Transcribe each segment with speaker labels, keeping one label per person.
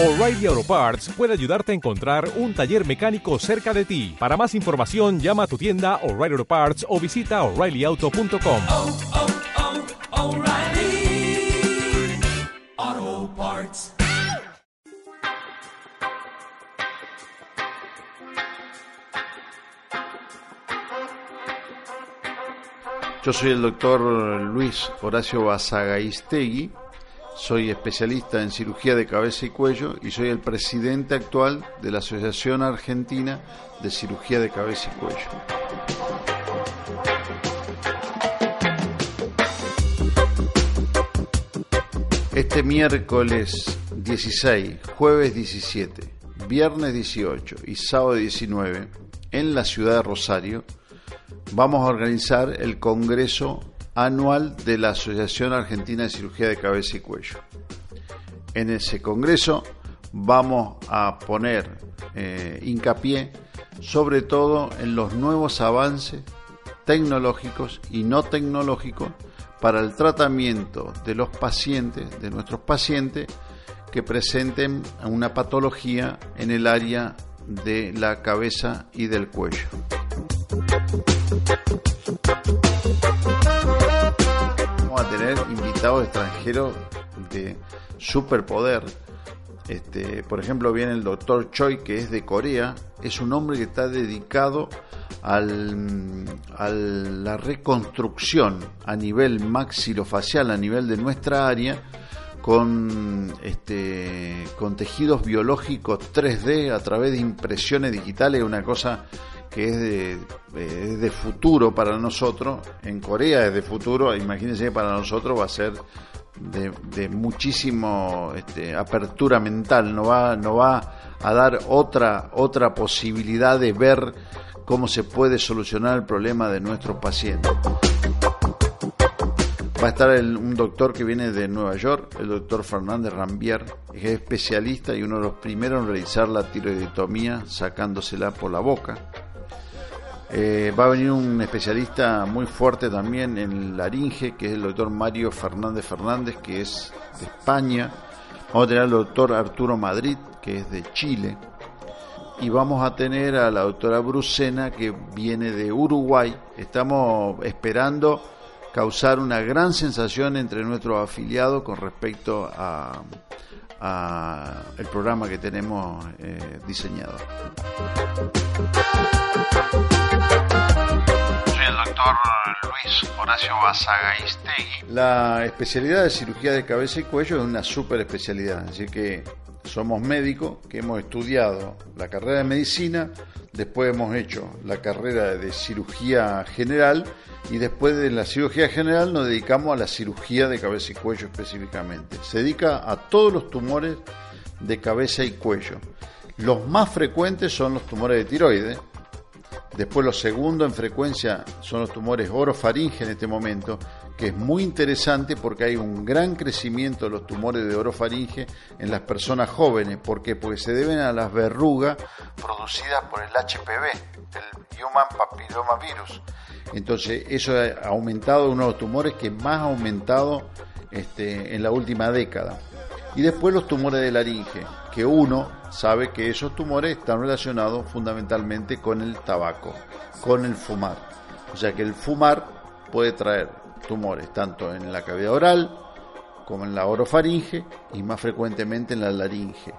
Speaker 1: O'Reilly Auto Parts puede ayudarte a encontrar un taller mecánico cerca de ti. Para más información, llama a tu tienda O'Reilly Auto Parts o visita oreillyauto.com.
Speaker 2: oh, oh, O'Reilly Auto Parts.
Speaker 3: Yo soy el doctor Luis Horacio Basagaistegui, soy especialista en cirugía de cabeza y cuello y soy el presidente actual de la Asociación Argentina de Cirugía de Cabeza y Cuello. Este miércoles 16, jueves 17, viernes 18 y sábado 19 en la ciudad de Rosario vamos a organizar el Congreso Anual de la Asociación Argentina de Cirugía de Cabeza y Cuello. En ese Congreso vamos a poner eh, hincapié sobre todo en los nuevos avances tecnológicos y no tecnológicos para el tratamiento de los pacientes, de nuestros pacientes que presenten una patología en el área de la cabeza y del cuello. A tener invitados extranjeros de superpoder. Este, por ejemplo, viene el doctor Choi, que es de Corea. Es un hombre que está dedicado al, a la reconstrucción a nivel maxilofacial, a nivel de nuestra área, con, este, con tejidos biológicos 3D a través de impresiones digitales, una cosa que es de, es de futuro para nosotros, en Corea es de futuro, imagínense que para nosotros va a ser de, de muchísimo este, apertura mental, no va, no va a dar otra, otra posibilidad de ver cómo se puede solucionar el problema de nuestros pacientes. Va a estar un doctor que viene de Nueva York, el doctor Fernández Rambier, que es especialista y uno de los primeros en realizar la tiroiditomía sacándosela por la boca. Eh, va a venir un especialista muy fuerte también en laringe, que es el doctor Mario Fernández Fernández, que es de España. Vamos a tener al doctor Arturo Madrid, que es de Chile. Y vamos a tener a la doctora Brucena, que viene de Uruguay. Estamos esperando causar una gran sensación entre nuestros afiliados con respecto a, el programa que tenemos eh, diseñado. Doctor Luis Horacio Basagaistegui. La especialidad de cirugía de cabeza y cuello es una super especialidad, así que somos médicos que hemos estudiado la carrera de medicina, después hemos hecho la carrera de cirugía general y después de la cirugía general nos dedicamos a la cirugía de cabeza y cuello específicamente. Se dedica a todos los tumores de cabeza y cuello. Los más frecuentes son los tumores de tiroides. Después los segundos en frecuencia son los tumores orofaringe en este momento, que es muy interesante porque hay un gran crecimiento de los tumores de orofaringe en las personas jóvenes. ¿Por qué? Porque se deben a las verrugas producidas por el HPV, el Human Papilloma Virus. Entonces, eso ha aumentado uno de los tumores que más ha aumentado este, en la última década. Y después los tumores de laringe, que uno sabe que esos tumores están relacionados fundamentalmente con el tabaco, con el fumar. O sea que el fumar puede traer tumores tanto en la cavidad oral como en la orofaringe y más frecuentemente en la laringe.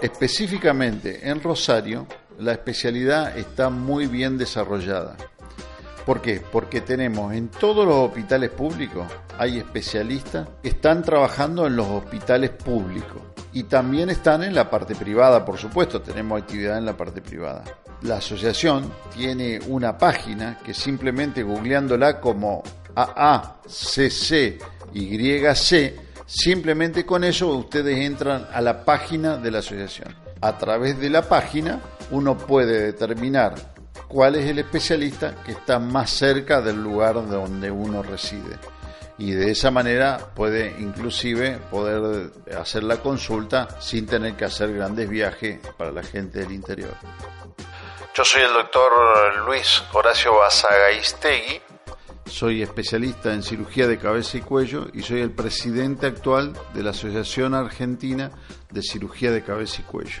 Speaker 3: Específicamente en Rosario, la especialidad está muy bien desarrollada. ¿Por qué? Porque tenemos en todos los hospitales públicos, hay especialistas que están trabajando en los hospitales públicos y también están en la parte privada, por supuesto, tenemos actividad en la parte privada. La asociación tiene una página que simplemente googleándola como AACCYC, simplemente con eso ustedes entran a la página de la asociación. A través de la página uno puede determinar cuál es el especialista que está más cerca del lugar donde uno reside. Y de esa manera puede inclusive poder hacer la consulta sin tener que hacer grandes viajes para la gente del interior. Yo soy el doctor Luis Horacio Basagaistegui Soy especialista en cirugía de cabeza y cuello y soy el presidente actual de la Asociación Argentina de Cirugía de Cabeza y Cuello.